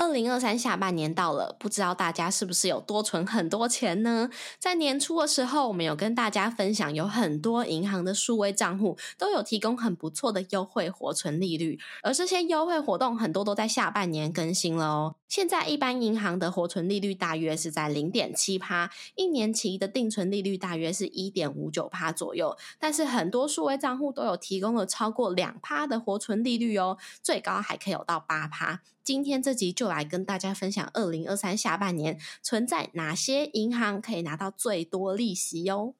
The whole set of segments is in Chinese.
二零二三下半年到了，不知道大家是不是有多存很多钱呢？在年初的时候，我们有跟大家分享，有很多银行的数位账户都有提供很不错的优惠活存利率，而这些优惠活动很多都在下半年更新了哦。现在一般银行的活存利率大约是在零点七趴，一年期的定存利率大约是一点五九趴左右，但是很多数位账户都有提供了超过两趴的活存利率哦，最高还可以有到八趴。今天这集就来跟大家分享，二零二三下半年存在哪些银行可以拿到最多利息哟。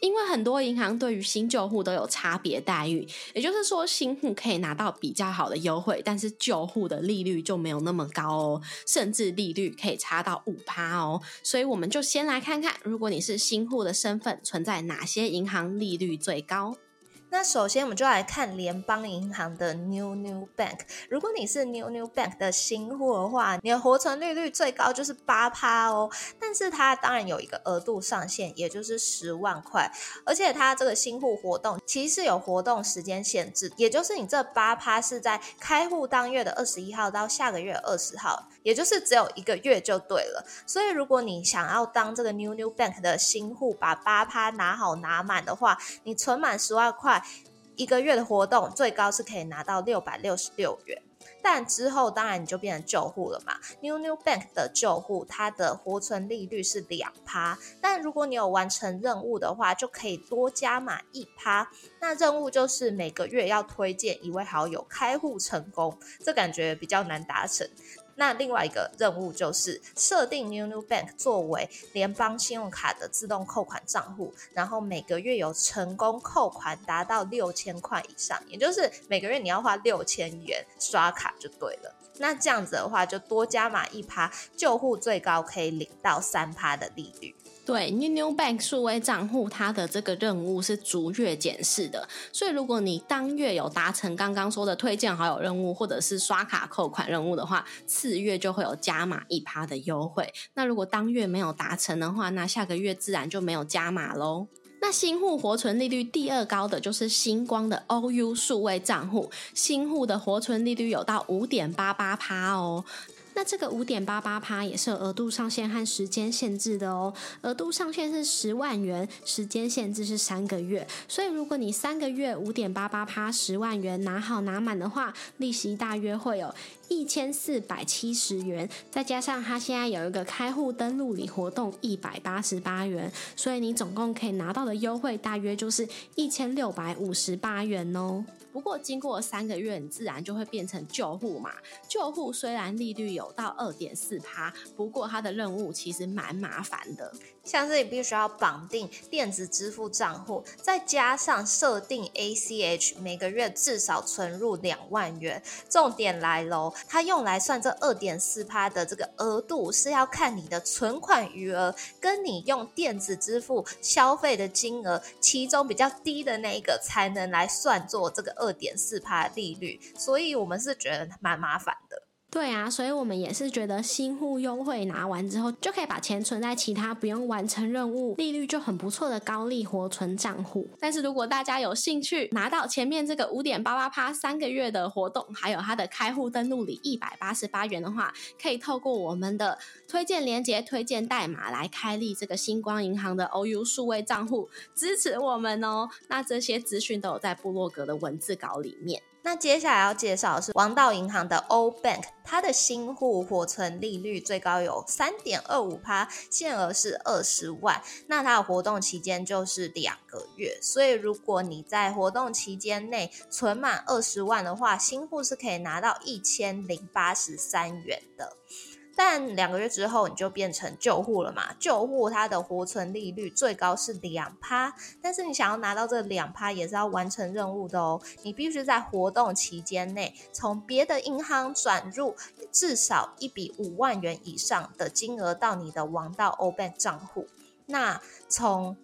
因为很多银行对于新旧户都有差别待遇，也就是说新户可以拿到比较好的优惠，但是旧户的利率就没有那么高哦，甚至利率可以差到五趴哦。所以我们就先来看看，如果你是新户的身份，存在哪些银行利率最高。那首先，我们就来看联邦银行的 New New Bank。如果你是 New New Bank 的新户的话，你的活存利率最高就是八趴哦。但是它当然有一个额度上限，也就是十万块。而且它这个新户活动其实有活动时间限制，也就是你这八趴是在开户当月的二十一号到下个月二十号，也就是只有一个月就对了。所以如果你想要当这个 New New Bank 的新户，把八趴拿好拿满的话，你存满十万块。一个月的活动最高是可以拿到六百六十六元，但之后当然你就变成旧户了嘛。New New Bank 的旧户，它的活存利率是两趴，但如果你有完成任务的话，就可以多加满一趴。那任务就是每个月要推荐一位好友开户成功，这感觉比较难达成。那另外一个任务就是设定 New New Bank 作为联邦信用卡的自动扣款账户，然后每个月有成功扣款达到六千块以上，也就是每个月你要花六千元刷卡就对了。那这样子的话，就多加码一趴，救护最高可以领到三趴的利率。对，New New Bank 数位账户，它的这个任务是逐月检视的，所以如果你当月有达成刚刚说的推荐好友任务，或者是刷卡扣款任务的话，次月就会有加码一趴的优惠。那如果当月没有达成的话，那下个月自然就没有加码喽。那新户活存利率第二高的就是星光的 OU 数位账户，新户的活存利率有到五点八八趴哦。那这个五点八八趴也是有额度上限和时间限制的哦。额度上限是十万元，时间限制是三个月。所以如果你三个月五点八八趴十万元拿好拿满的话，利息大约会有一千四百七十元，再加上它现在有一个开户登录礼活动一百八十八元，所以你总共可以拿到的优惠大约就是一千六百五十八元哦。不过经过三个月，你自然就会变成旧户嘛。旧户虽然利率有到二点四趴，不过它的任务其实蛮麻烦的。像是你必须要绑定电子支付账户，再加上设定 ACH，每个月至少存入两万元。重点来喽，它用来算这二点四趴的这个额度，是要看你的存款余额跟你用电子支付消费的金额，其中比较低的那一个才能来算作这个二点四趴利率。所以我们是觉得蛮麻烦的。对啊，所以我们也是觉得新户优惠拿完之后，就可以把钱存在其他不用完成任务、利率就很不错的高利活存账户。但是如果大家有兴趣拿到前面这个五点八八趴三个月的活动，还有它的开户登录礼一百八十八元的话，可以透过我们的推荐链接、推荐代码来开立这个星光银行的 OU 数位账户，支持我们哦。那这些资讯都有在部落格的文字稿里面。那接下来要介绍的是王道银行的 O Bank，它的新户活存利率最高有三点二五趴，限额是二十万。那它的活动期间就是两个月，所以如果你在活动期间内存满二十万的话，新户是可以拿到一千零八十三元的。但两个月之后你就变成旧户了嘛？旧户它的活存利率最高是两趴，但是你想要拿到这两趴也是要完成任务的哦。你必须在活动期间内从别的银行转入至少一笔五万元以上的金额到你的王道 O Bank 账户。那从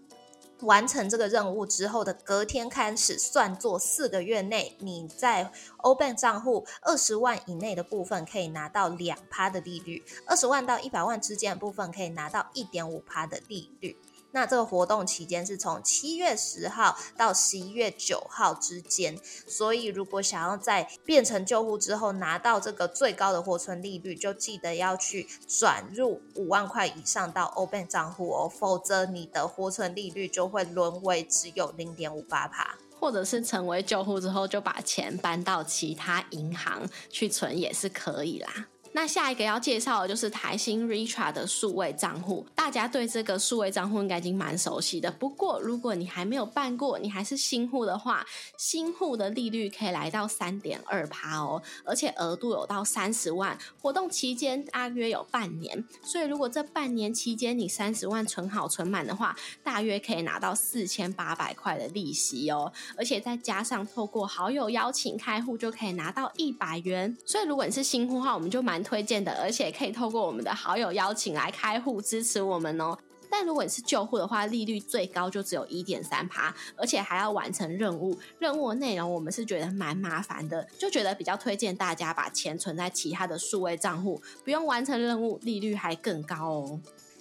完成这个任务之后的隔天开始算作四个月内，你在欧 Bank 账户二十万以内的部分可以拿到两趴的利率，二十万到一百万之间的部分可以拿到一点五趴的利率。那这个活动期间是从七月十号到十一月九号之间，所以如果想要在变成旧户之后拿到这个最高的活存利率，就记得要去转入五万块以上到 Open 账户哦，否则你的活存利率就会沦为只有零点五八帕，或者是成为旧户之后就把钱搬到其他银行去存也是可以啦。那下一个要介绍的就是台新 Richa 的数位账户，大家对这个数位账户应该已经蛮熟悉的。不过如果你还没有办过，你还是新户的话，新户的利率可以来到三点二趴哦，而且额度有到三十万，活动期间大约有半年。所以如果这半年期间你三十万存好存满的话，大约可以拿到四千八百块的利息哦，而且再加上透过好友邀请开户就可以拿到一百元。所以如果你是新户的话，我们就蛮推荐的，而且可以透过我们的好友邀请来开户支持我们哦。但如果你是旧户的话，利率最高就只有一点三趴，而且还要完成任务。任务内容我们是觉得蛮麻烦的，就觉得比较推荐大家把钱存在其他的数位账户，不用完成任务，利率还更高哦。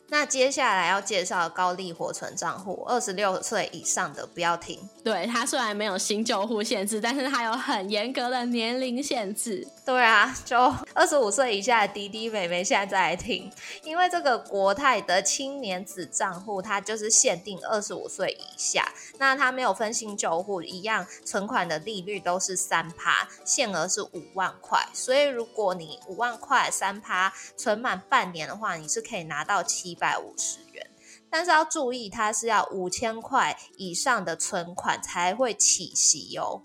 那接下来要介绍高利活存账户，二十六岁以上的不要停。对它虽然没有新旧户限制，但是它有很严格的年龄限制。对啊，就二十五岁以下的弟弟妹妹现在再来听，因为这个国泰的青年子账户，它就是限定二十五岁以下，那它没有分新旧户，一样存款的利率都是三趴，限额是五万块。所以如果你五万块三趴存满半年的话，你是可以拿到七。百五十元，但是要注意，它是要五千块以上的存款才会起息哦。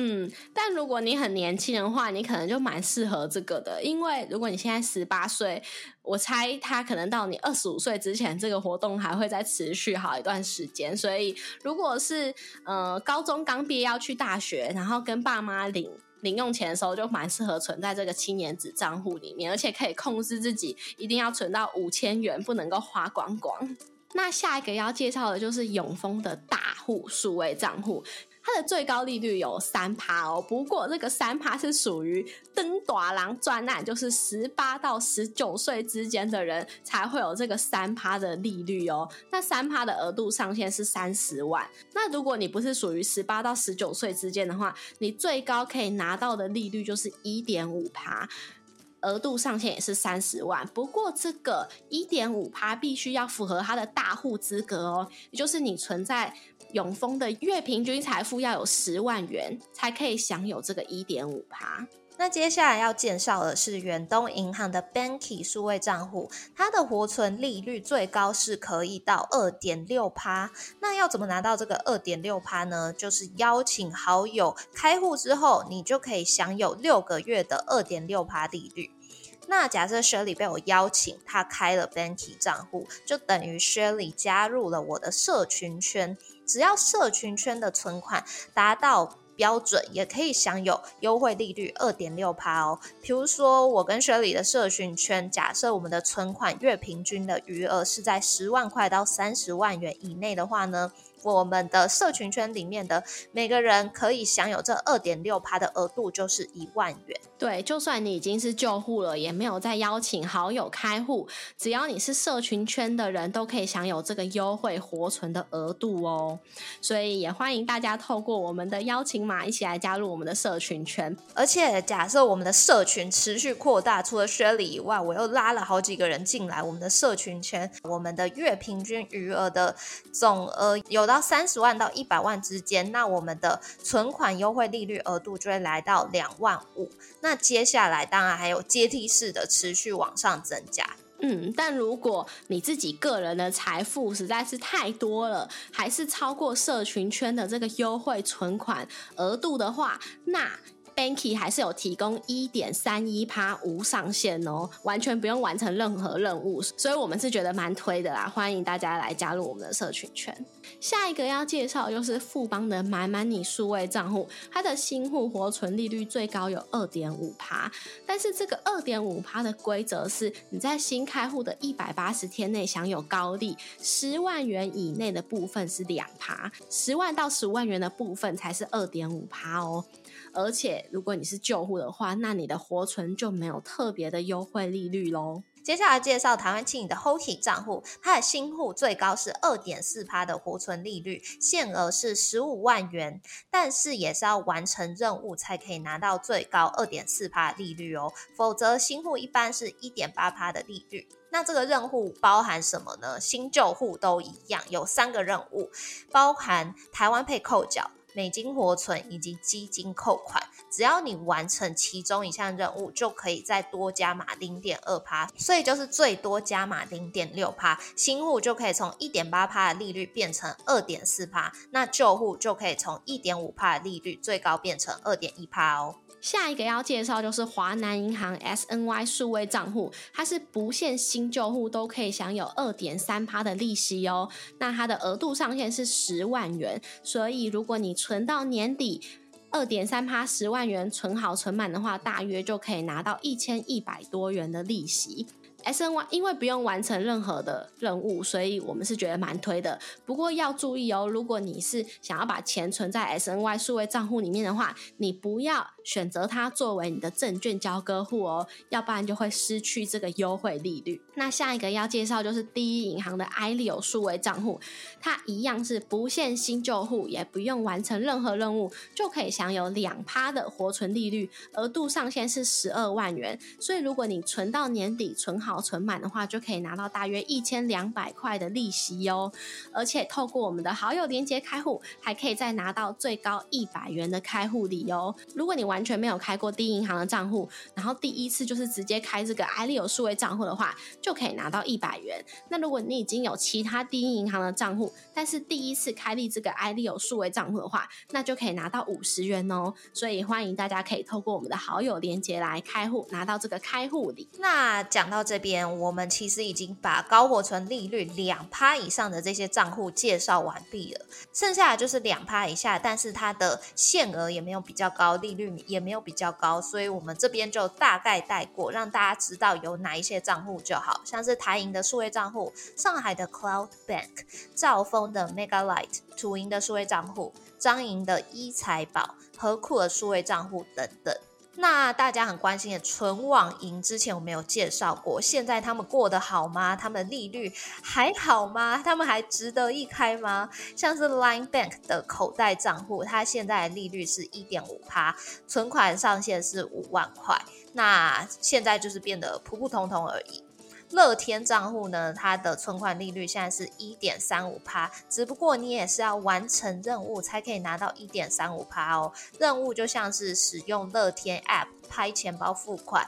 嗯，但如果你很年轻的话，你可能就蛮适合这个的，因为如果你现在十八岁，我猜他可能到你二十五岁之前，这个活动还会再持续好一段时间。所以，如果是呃高中刚毕业要去大学，然后跟爸妈领。零用钱的时候就蛮适合存在这个青年子账户里面，而且可以控制自己一定要存到五千元，不能够花光光。那下一个要介绍的就是永丰的大户数位账户。它的最高利率有三趴哦，不过这个三趴是属于登短郎专案，就是十八到十九岁之间的人才会有这个三趴的利率哦。那三趴的额度上限是三十万。那如果你不是属于十八到十九岁之间的话，你最高可以拿到的利率就是一点五趴，额度上限也是三十万。不过这个一点五趴必须要符合它的大户资格哦，也就是你存在。永丰的月平均财富要有十万元，才可以享有这个一点五趴。那接下来要介绍的是远东银行的 Banky 数位账户，它的活存利率最高是可以到二点六趴。那要怎么拿到这个二点六趴呢？就是邀请好友开户之后，你就可以享有六个月的二点六趴利率。那假设 Shirley 被我邀请，他开了 Banky 账户，就等于 Shirley 加入了我的社群圈。只要社群圈的存款达到标准，也可以享有优惠利率二点六趴哦。比如说，我跟雪里的社群圈，假设我们的存款月平均的余额是在十万块到三十万元以内的话呢，我们的社群圈里面的每个人可以享有这二点六趴的额度就是一万元。对，就算你已经是旧户了，也没有再邀请好友开户，只要你是社群圈的人，都可以享有这个优惠活存的额度哦。所以也欢迎大家透过我们的邀请码一起来加入我们的社群圈。而且假设我们的社群持续扩大，除了薛礼以外，我又拉了好几个人进来我们的社群圈，我们的月平均余额的总额有到三十万到一百万之间，那我们的存款优惠利率额度就会来到两万五。那接下来当然还有阶梯式的持续往上增加。嗯，但如果你自己个人的财富实在是太多了，还是超过社群圈的这个优惠存款额度的话，那 Banky 还是有提供一点三一趴无上限哦，完全不用完成任何任务，所以我们是觉得蛮推的啦，欢迎大家来加入我们的社群圈。下一个要介绍就是富邦的买满你数位账户，它的新户活存利率最高有二点五趴，但是这个二点五趴的规则是你在新开户的一百八十天内享有高利，十万元以内的部分是两趴，十万到十五万元的部分才是二点五趴哦。而且，如果你是旧户的话，那你的活存就没有特别的优惠利率喽。接下来介绍台湾青影的 HOTI 账户，它的新户最高是二点四趴的活存利率，限额是十五万元，但是也是要完成任务才可以拿到最高二点四趴利率哦，否则新户一般是一点八趴的利率。那这个任务包含什么呢？新旧户都一样，有三个任务，包含台湾配扣缴。美金活存以及基金扣款，只要你完成其中一项任务，就可以再多加码零点二趴，所以就是最多加码零点六趴。新户就可以从一点八趴的利率变成二点四趴，那旧户就可以从一点五趴的利率最高变成二点一趴哦。下一个要介绍就是华南银行 SNY 数位账户，它是不限新旧户都可以享有二点三趴的利息哦。那它的额度上限是十万元，所以如果你存到年底二点三趴十万元存好存满的话，大约就可以拿到一千一百多元的利息。S N Y 因为不用完成任何的任务，所以我们是觉得蛮推的。不过要注意哦，如果你是想要把钱存在 S N Y 数位账户里面的话，你不要选择它作为你的证券交割户哦，要不然就会失去这个优惠利率。那下一个要介绍就是第一银行的 i 利 o 数位账户，它一样是不限新旧户，也不用完成任何任务，就可以享有两趴的活存利率，额度上限是十二万元。所以如果你存到年底存好。存满的话，就可以拿到大约一千两百块的利息哟。而且透过我们的好友连接开户，还可以再拿到最高一百元的开户礼哦。如果你完全没有开过第一银行的账户，然后第一次就是直接开这个爱利有数位账户的话，就可以拿到一百元。那如果你已经有其他第一银行的账户，但是第一次开立这个爱利有数位账户的话，那就可以拿到五十元哦。所以欢迎大家可以透过我们的好友连接来开户，拿到这个开户礼。那讲到这边。我们其实已经把高活存利率两趴以上的这些账户介绍完毕了，剩下的就是两趴以下，但是它的限额也没有比较高，利率也没有比较高，所以我们这边就大概带过，让大家知道有哪一些账户就好，像是台银的数位账户、上海的 Cloud Bank、兆丰的 Mega Light、土银的数位账户、张银的一财宝、和库的数位账户等等。那大家很关心的存网银，之前我没有介绍过，现在他们过得好吗？他们的利率还好吗？他们还值得一开吗？像是 Line Bank 的口袋账户，它现在的利率是一点五趴，存款上限是五万块，那现在就是变得普普通通而已。乐天账户呢，它的存款利率现在是一点三五趴，只不过你也是要完成任务才可以拿到一点三五趴哦。任务就像是使用乐天 App 拍钱包付款，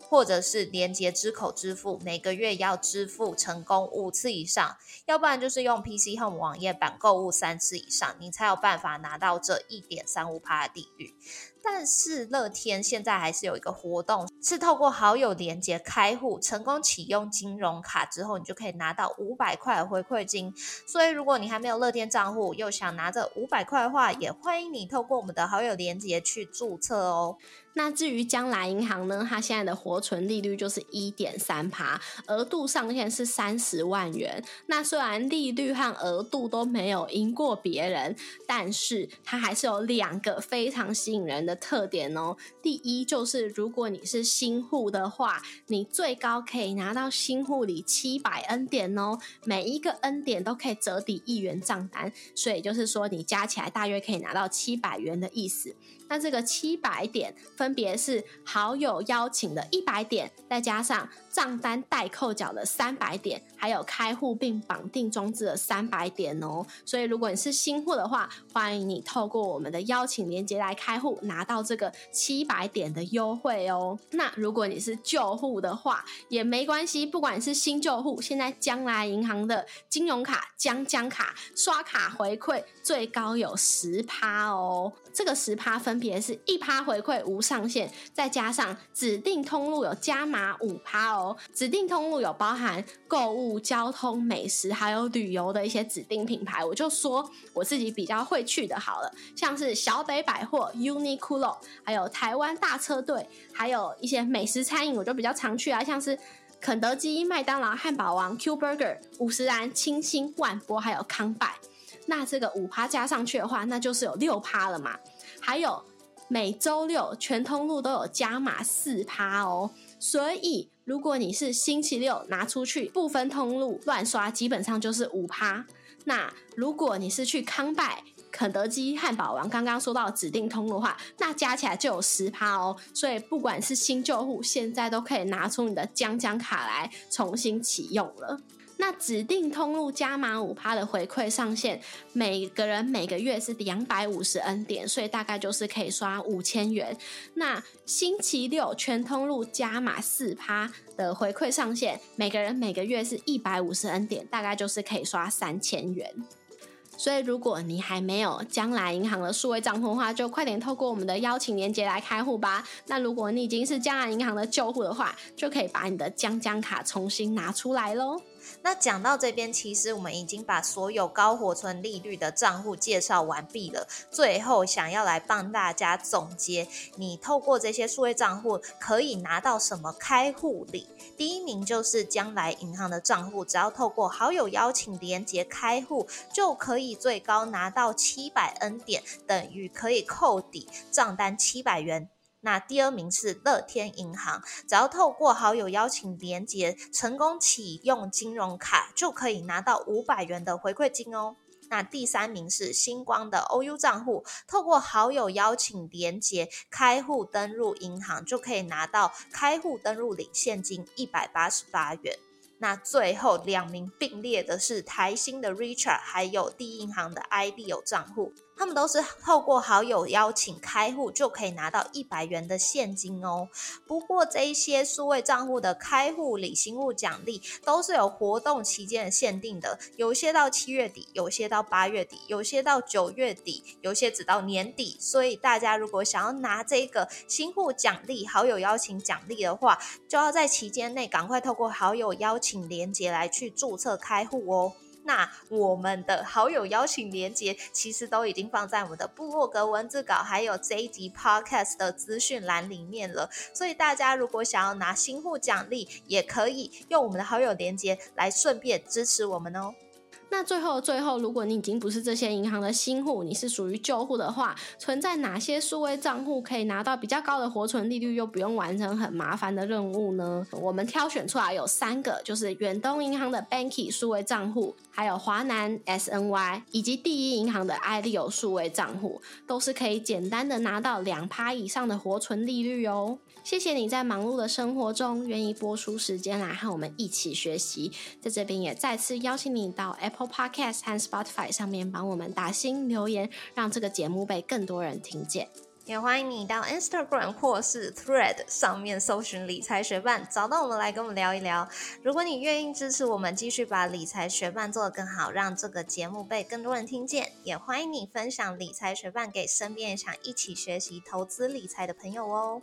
或者是连接支口支付，每个月要支付成功五次以上，要不然就是用 PC Home 网页版购物三次以上，你才有办法拿到这一点三五趴的利率。但是乐天现在还是有一个活动，是透过好友连接开户，成功启用金融卡之后，你就可以拿到五百块回馈金。所以如果你还没有乐天账户，又想拿着五百块的话，也欢迎你透过我们的好友连接去注册哦。那至于将来银行呢，它现在的活存利率就是一点三趴，额度上限是三十万元。那虽然利率和额度都没有赢过别人，但是它还是有两个非常吸引人的。的特点哦。第一就是如果你是新户的话，你最高可以拿到新户里七百 N 点哦，每一个 N 点都可以折抵一元账单，所以就是说你加起来大约可以拿到七百元的意思。那这个七百点分别是好友邀请的一百点，再加上账单代扣缴的三百点，还有开户并绑定装置的三百点哦。所以如果你是新户的话，欢迎你透过我们的邀请链接来开户，拿到这个七百点的优惠哦。那如果你是旧户的话，也没关系，不管是新旧户，现在将来银行的金融卡、将将卡刷卡回馈最高有十趴哦。这个十趴分别是一趴回馈无上限，再加上指定通路有加码五趴哦。指定通路有包含购物、交通、美食还有旅游的一些指定品牌，我就说我自己比较会去的好了，像是小北百货、Uniqlo，还有台湾大车队，还有一些美食餐饮，我就比较常去啊，像是肯德基、麦当劳、汉堡王、Q Burger、五十岚、清新、万波，还有康拜。那这个五趴加上去的话，那就是有六趴了嘛。还有每周六全通路都有加码四趴哦。所以如果你是星期六拿出去不分通路乱刷，基本上就是五趴。那如果你是去康拜、肯德基、汉堡王刚刚说到指定通路的话，那加起来就有十趴哦。所以不管是新旧户，现在都可以拿出你的江江卡来重新启用了。那指定通路加码五趴的回馈上限，每个人每个月是两百五十 N 点，所以大概就是可以刷五千元。那星期六全通路加码四趴的回馈上限，每个人每个月是一百五十 N 点，大概就是可以刷三千元。所以如果你还没有将来银行的数位账户的话，就快点透过我们的邀请链接来开户吧。那如果你已经是将来银行的旧户的话，就可以把你的将将卡重新拿出来喽。那讲到这边，其实我们已经把所有高活存利率的账户介绍完毕了。最后，想要来帮大家总结，你透过这些数位账户可以拿到什么开户礼？第一名就是将来银行的账户，只要透过好友邀请连接开户，就可以最高拿到七百 N 点，等于可以扣抵账单七百元。那第二名是乐天银行，只要透过好友邀请连接成功启用金融卡，就可以拿到五百元的回馈金哦。那第三名是星光的 OU 账户，透过好友邀请连接开户登入银行，就可以拿到开户登录领现金一百八十八元。那最后两名并列的是台新的 Richard，还有第一银行的 IDO 账户。他们都是透过好友邀请开户就可以拿到一百元的现金哦。不过这一些数位账户的开户礼、新户奖励都是有活动期间限定的，有些到七月底，有些到八月底，有些到九月底，有些只到年底。所以大家如果想要拿这个新户奖励、好友邀请奖励的话，就要在期间内赶快透过好友邀请连接来去注册开户哦。那我们的好友邀请连接其实都已经放在我们的部落格文字稿，还有这一集 podcast 的资讯栏里面了。所以大家如果想要拿新户奖励，也可以用我们的好友连接来顺便支持我们哦。那最后，最后，如果你已经不是这些银行的新户，你是属于旧户的话，存在哪些数位账户可以拿到比较高的活存利率，又不用完成很麻烦的任务呢？我们挑选出来有三个，就是远东银行的 Banky 数位账户，还有华南 SNY，以及第一银行的 iLeo 数位账户，都是可以简单的拿到两趴以上的活存利率哦。谢谢你在忙碌的生活中愿意播出时间来和我们一起学习，在这边也再次邀请你到 Apple Podcast 和 Spotify 上面帮我们打新留言，让这个节目被更多人听见。也欢迎你到 Instagram 或是 Thread 上面搜寻理财学伴，找到我们来跟我们聊一聊。如果你愿意支持我们，继续把理财学伴做得更好，让这个节目被更多人听见，也欢迎你分享理财学伴给身边想一起学习投资理财的朋友哦。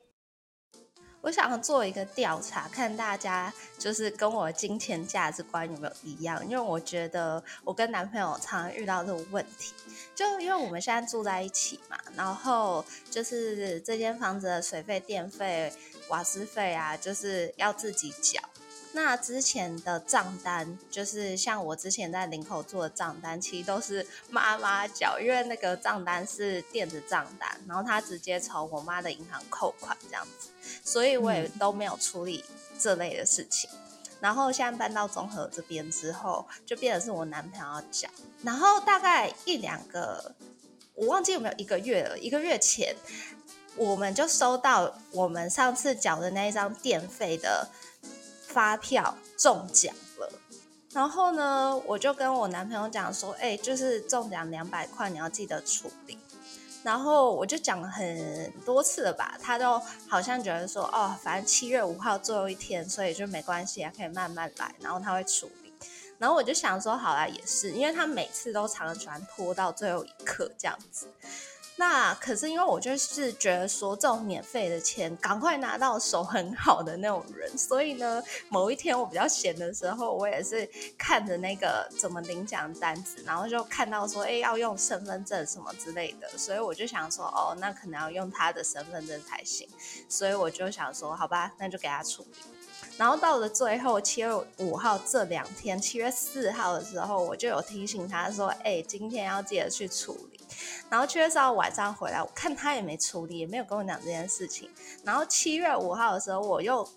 我想做一个调查，看大家就是跟我金钱价值观有没有一样，因为我觉得我跟男朋友常常遇到这种问题，就因为我们现在住在一起嘛，然后就是这间房子的水费、电费、瓦斯费啊，就是要自己缴。那之前的账单，就是像我之前在林口做的账单，其实都是妈妈缴，因为那个账单是电子账单，然后他直接从我妈的银行扣款这样子，所以我也都没有处理这类的事情。然后现在搬到综合这边之后，就变成是我男朋友要缴，然后大概一两个，我忘记有没有一个月了，一个月前，我们就收到我们上次缴的那一张电费的。发票中奖了，然后呢，我就跟我男朋友讲说，哎，就是中奖两百块，你要记得处理。然后我就讲了很多次了吧，他都好像觉得说，哦，反正七月五号最后一天，所以就没关系啊，可以慢慢来。然后他会处理。然后我就想说，好啦，也是，因为他每次都常常喜欢拖到最后一刻这样子。那可是因为我就是觉得说这种免费的钱赶快拿到手很好的那种人，所以呢，某一天我比较闲的时候，我也是看着那个怎么领奖单子，然后就看到说，哎，要用身份证什么之类的，所以我就想说，哦，那可能要用他的身份证才行，所以我就想说，好吧，那就给他处理。然后到了最后七月五号这两天，七月四号的时候，我就有提醒他说，哎，今天要记得去处理。然后七月四号晚上回来，我看他也没处理，也没有跟我讲这件事情。然后七月五号的时候，我又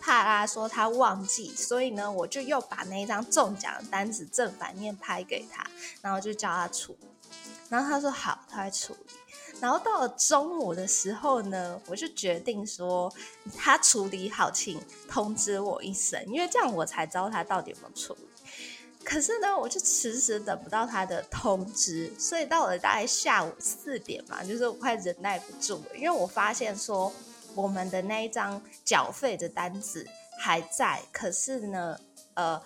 怕他说他忘记，所以呢，我就又把那一张中奖的单子正反面拍给他，然后就叫他处理。然后他说好，他会处理。然后到了中午的时候呢，我就决定说他处理好，请通知我一声，因为这样我才知道他到底有没有处理。可是呢，我就迟迟等不到他的通知，所以到了大概下午四点嘛，就是我快忍耐不住了，因为我发现说我们的那一张缴费的单子还在，可是呢，呃，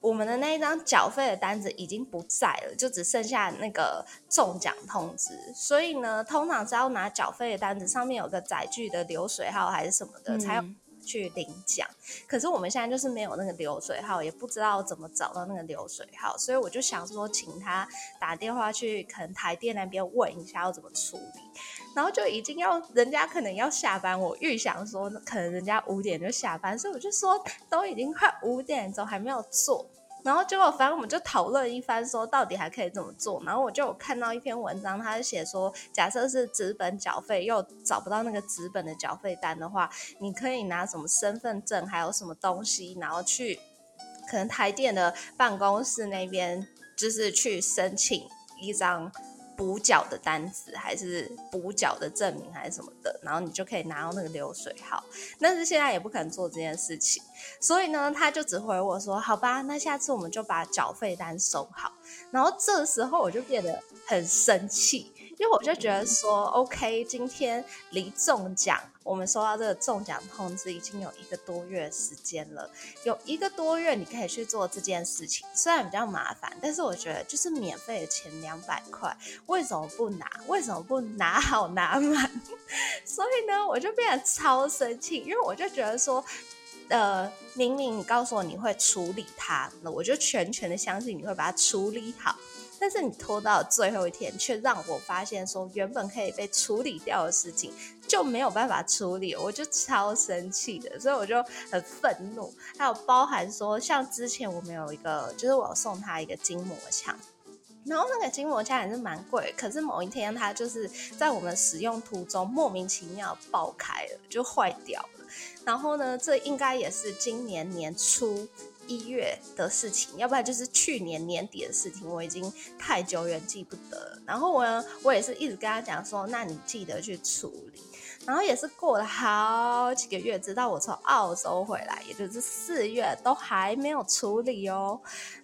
我们的那一张缴费的单子已经不在了，就只剩下那个中奖通知。所以呢，通常只要拿缴费的单子上面有个载具的流水号还是什么的才有。去领奖，可是我们现在就是没有那个流水号，也不知道怎么找到那个流水号，所以我就想说，请他打电话去可能台电那边问一下要怎么处理，然后就已经要人家可能要下班，我预想说可能人家五点就下班，所以我就说都已经快五点钟还没有做。然后结果，反正我们就讨论一番，说到底还可以怎么做。然后我就有看到一篇文章，他写说，假设是纸本缴费又找不到那个纸本的缴费单的话，你可以拿什么身份证，还有什么东西，然后去可能台电的办公室那边，就是去申请一张。补缴的单子还是补缴的证明还是什么的，然后你就可以拿到那个流水号。但是现在也不可能做这件事情，所以呢，他就只回我说：“好吧，那下次我们就把缴费单收好。”然后这时候我就变得很生气。因为我就觉得说，OK，今天离中奖，我们收到这个中奖通知已经有一个多月时间了。有一个多月，你可以去做这件事情，虽然比较麻烦，但是我觉得就是免费的钱两百块，为什么不拿？为什么不拿好拿满？所以呢，我就变得超生气，因为我就觉得说，呃，明明你告诉我你会处理它，那我就全权的相信你会把它处理好。但是你拖到最后一天，却让我发现说原本可以被处理掉的事情就没有办法处理，我就超生气的，所以我就很愤怒。还有包含说，像之前我们有一个，就是我送他一个筋膜枪，然后那个筋膜枪也是蛮贵，可是某一天它就是在我们使用途中莫名其妙爆开了，就坏掉了。然后呢，这应该也是今年年初。一月的事情，要不然就是去年年底的事情，我已经太久远记不得。然后我呢我也是一直跟他讲说，那你记得去处理。然后也是过了好几个月，直到我从澳洲回来，也就是四月，都还没有处理哦。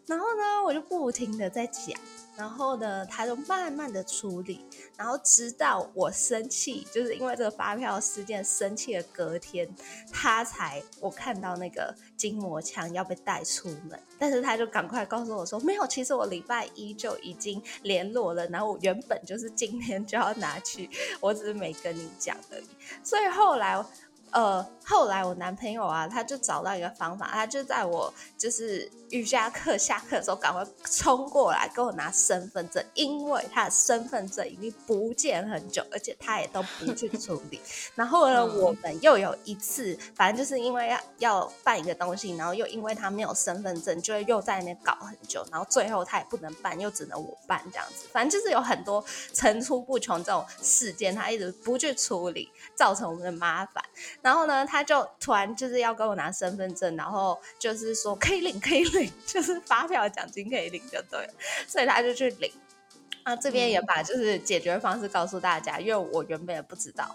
然后呢，我就不停的在讲。然后呢，他就慢慢的处理，然后直到我生气，就是因为这个发票事件生气的隔天，他才我看到那个筋膜枪要被带出门，但是他就赶快告诉我说，没有，其实我礼拜一就已经联络了，然后我原本就是今天就要拿去，我只是没跟你讲而已。所以后来呃，后来我男朋友啊，他就找到一个方法，他就在我就是瑜伽课下课的时候，赶快冲过来跟我拿身份证，因为他的身份证已经不见很久，而且他也都不去处 理。然后呢，我们又有一次，反正就是因为要要办一个东西，然后又因为他没有身份证，就又在那边搞很久，然后最后他也不能办，又只能我办这样子。反正就是有很多层出不穷这种事件，他一直不去处理，造成我们的麻烦。然后呢，他就突然就是要跟我拿身份证，然后就是说可以领，可以领，就是发票奖金可以领就对了，所以他就去领。啊，这边也把就是解决方式告诉大家，因为我原本也不知道。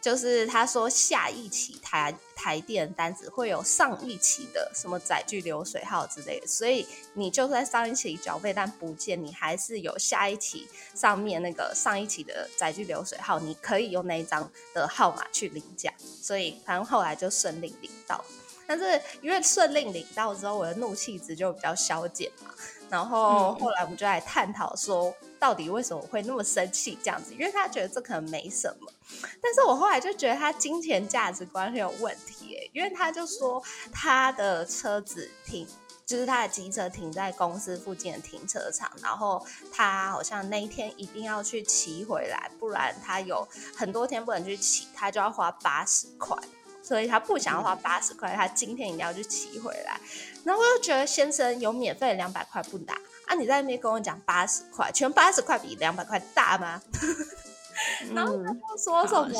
就是他说下一期台台电单子会有上一期的什么载具流水号之类的，所以你就算上一期缴费单不见，你还是有下一期上面那个上一期的载具流水号，你可以用那一张的号码去领奖。所以反正后来就顺利领到，但是因为顺利领到之后，我的怒气值就比较消减嘛。然后后来我们就来探讨说，到底为什么会那么生气这样子？因为他觉得这可能没什么，但是我后来就觉得他金钱价值观很有问题诶，因为他就说他的车子停，就是他的机车停在公司附近的停车场，然后他好像那一天一定要去骑回来，不然他有很多天不能去骑，他就要花八十块。所以他不想要花八十块，他今天一定要去骑回来。然后我就觉得先生有免费两百块不拿啊！你在那边跟我讲八十块，全八十块比两百块大吗？然后他就说什么？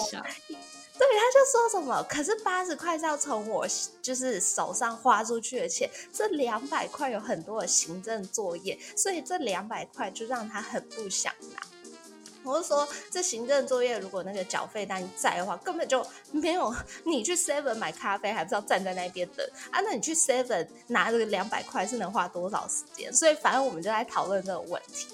对，他就说什么？可是八十块是要从我就是手上花出去的钱，这两百块有很多的行政作业，所以这两百块就让他很不想拿。我是说，这行政作业如果那个缴费单在的话，根本就没有你去 Seven 买咖啡，还不知道站在那边等啊？那你去 Seven 拿这个两百块是能花多少时间？所以反正我们就在讨论这个问题。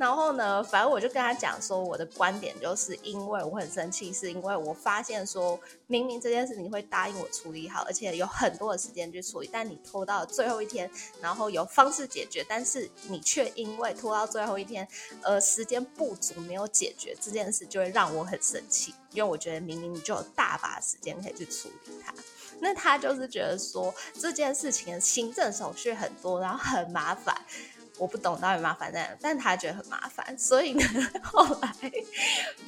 然后呢，反正我就跟他讲说，我的观点就是因为我很生气，是因为我发现说，明明这件事情会答应我处理好，而且有很多的时间去处理，但你拖到最后一天，然后有方式解决，但是你却因为拖到最后一天，呃，时间不足没有解决这件事，就会让我很生气，因为我觉得明明你就有大把时间可以去处理它，那他就是觉得说这件事情的行政手续很多，然后很麻烦。我不懂到底麻烦在哪，但他觉得很麻烦，所以呢，后来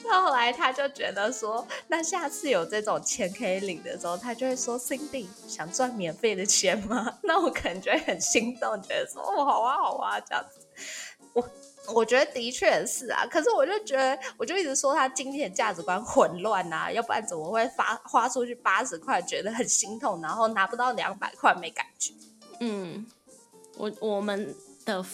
后来他就觉得说，那下次有这种钱可以领的时候，他就会说：“Cindy 想赚免费的钱吗？” 那我可能就会很心动，觉得说：“哦，好啊，好啊，这样子。”我我觉得的确是啊，可是我就觉得，我就一直说他金钱价值观混乱呐，要不然怎么会发花出去八十块觉得很心痛，然后拿不到两百块没感觉？嗯，我我们。的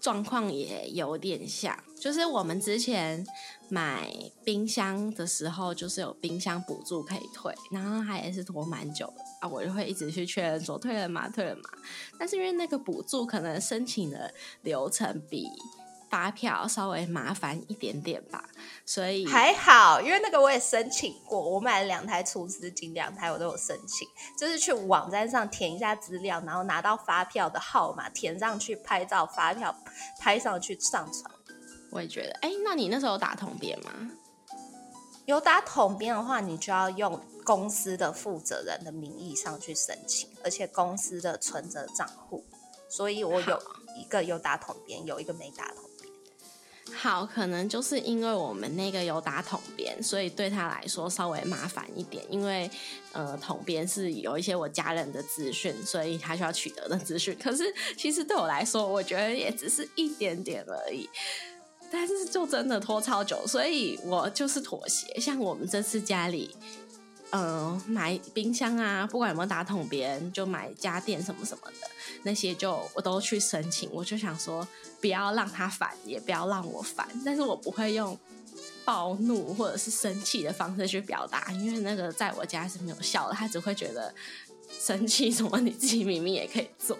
状况也有点像，就是我们之前买冰箱的时候，就是有冰箱补助可以退，然后它也是拖蛮久的啊，我就会一直去确认说退了吗？退了吗？但是因为那个补助可能申请的流程比。发票稍微麻烦一点点吧，所以还好，因为那个我也申请过，我买了两台除湿机，两台我都有申请，就是去网站上填一下资料，然后拿到发票的号码填上去，拍照发票拍上去上传。我也觉得，哎，那你那时候有打统编吗？有打统编的话，你就要用公司的负责人的名义上去申请，而且公司的存折账户，所以我有一个有打统编，有一个没打统。好，可能就是因为我们那个有打统编，所以对他来说稍微麻烦一点。因为呃，统编是有一些我家人的资讯，所以他需要取得的资讯。可是其实对我来说，我觉得也只是一点点而已。但是就真的拖超久，所以我就是妥协。像我们这次家里。嗯，买冰箱啊，不管有没有打桶，别人就买家电什么什么的，那些就我都去申请。我就想说，不要让他烦，也不要让我烦，但是我不会用暴怒或者是生气的方式去表达，因为那个在我家是没有效的，他只会觉得生气什么，你自己明明也可以做。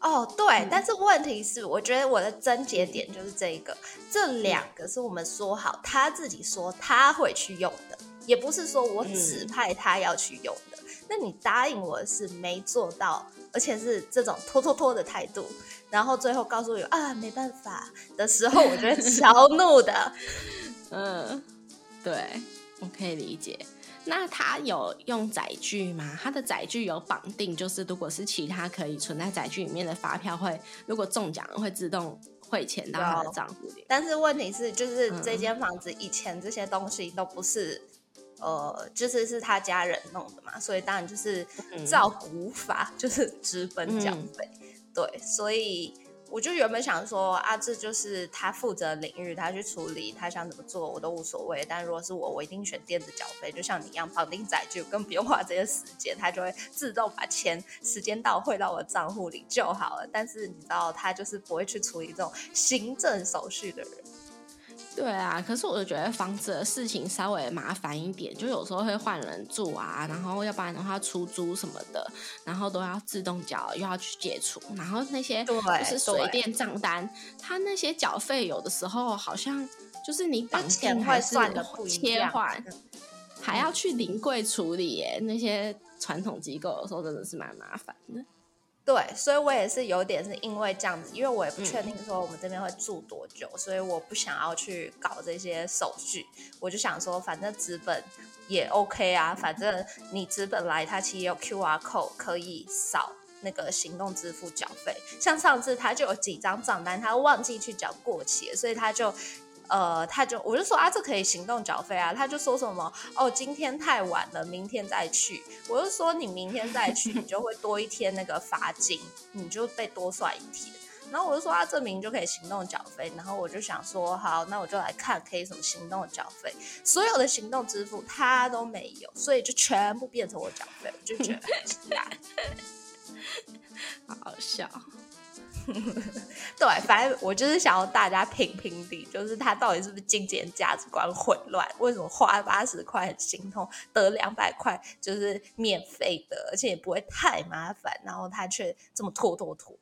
哦，对，但是问题是，我觉得我的症结点就是这一个，这两个是我们说好，他自己说他会去用的。也不是说我指派他要去用的，那你答应我是没做到，而且是这种拖拖拖的态度，然后最后告诉我啊没办法的时候，我觉得 超怒的。嗯，对，我可以理解。那它有用载具吗？它的载具有绑定，就是如果是其他可以存在载具里面的发票，会如果中奖了会自动汇钱到他的账户里。但是问题是，就是这间房子以前这些东西都不是，呃，就是是他家人弄的嘛，所以当然就是照古法，就是直奔缴费。对，所以。我就原本想说啊，这就是他负责领域，他去处理，他想怎么做我都无所谓。但如果是我，我一定选电子缴费，就像你一样绑定载具，更不用花这些时间，他就会自动把钱时间到汇到我账户里就好了。但是你知道，他就是不会去处理这种行政手续的人。对啊，可是我就觉得房子的事情稍微麻烦一点，就有时候会换人住啊，然后要不然的话出租什么的，然后都要自动缴，又要去解除，然后那些就是水电账单，他那些缴费有的时候好像就是你绑定还是切换，还要去临柜处理耶，那些传统机构有时候真的是蛮麻烦的。对，所以我也是有点是因为这样子，因为我也不确定说我们这边会住多久，所以我不想要去搞这些手续。我就想说，反正资本也 OK 啊，反正你资本来，它其实有 QR code 可以扫那个行动支付缴费。像上次他就有几张账单，他忘记去缴过期，所以他就。呃，他就我就说啊，这可以行动缴费啊。他就说什么哦，今天太晚了，明天再去。我就说你明天再去，你就会多一天那个罚金，你就被多算一天。然后我就说啊，证明就可以行动缴费。然后我就想说，好，那我就来看可以什么行动缴费。所有的行动支付他都没有，所以就全部变成我缴费，我就觉得很奇怪，好好笑。对，反正我就是想要大家评评理，就是他到底是不是金钱价值观混乱？为什么花八十块很心痛，得两百块就是免费的，而且也不会太麻烦，然后他却这么拖拖拖？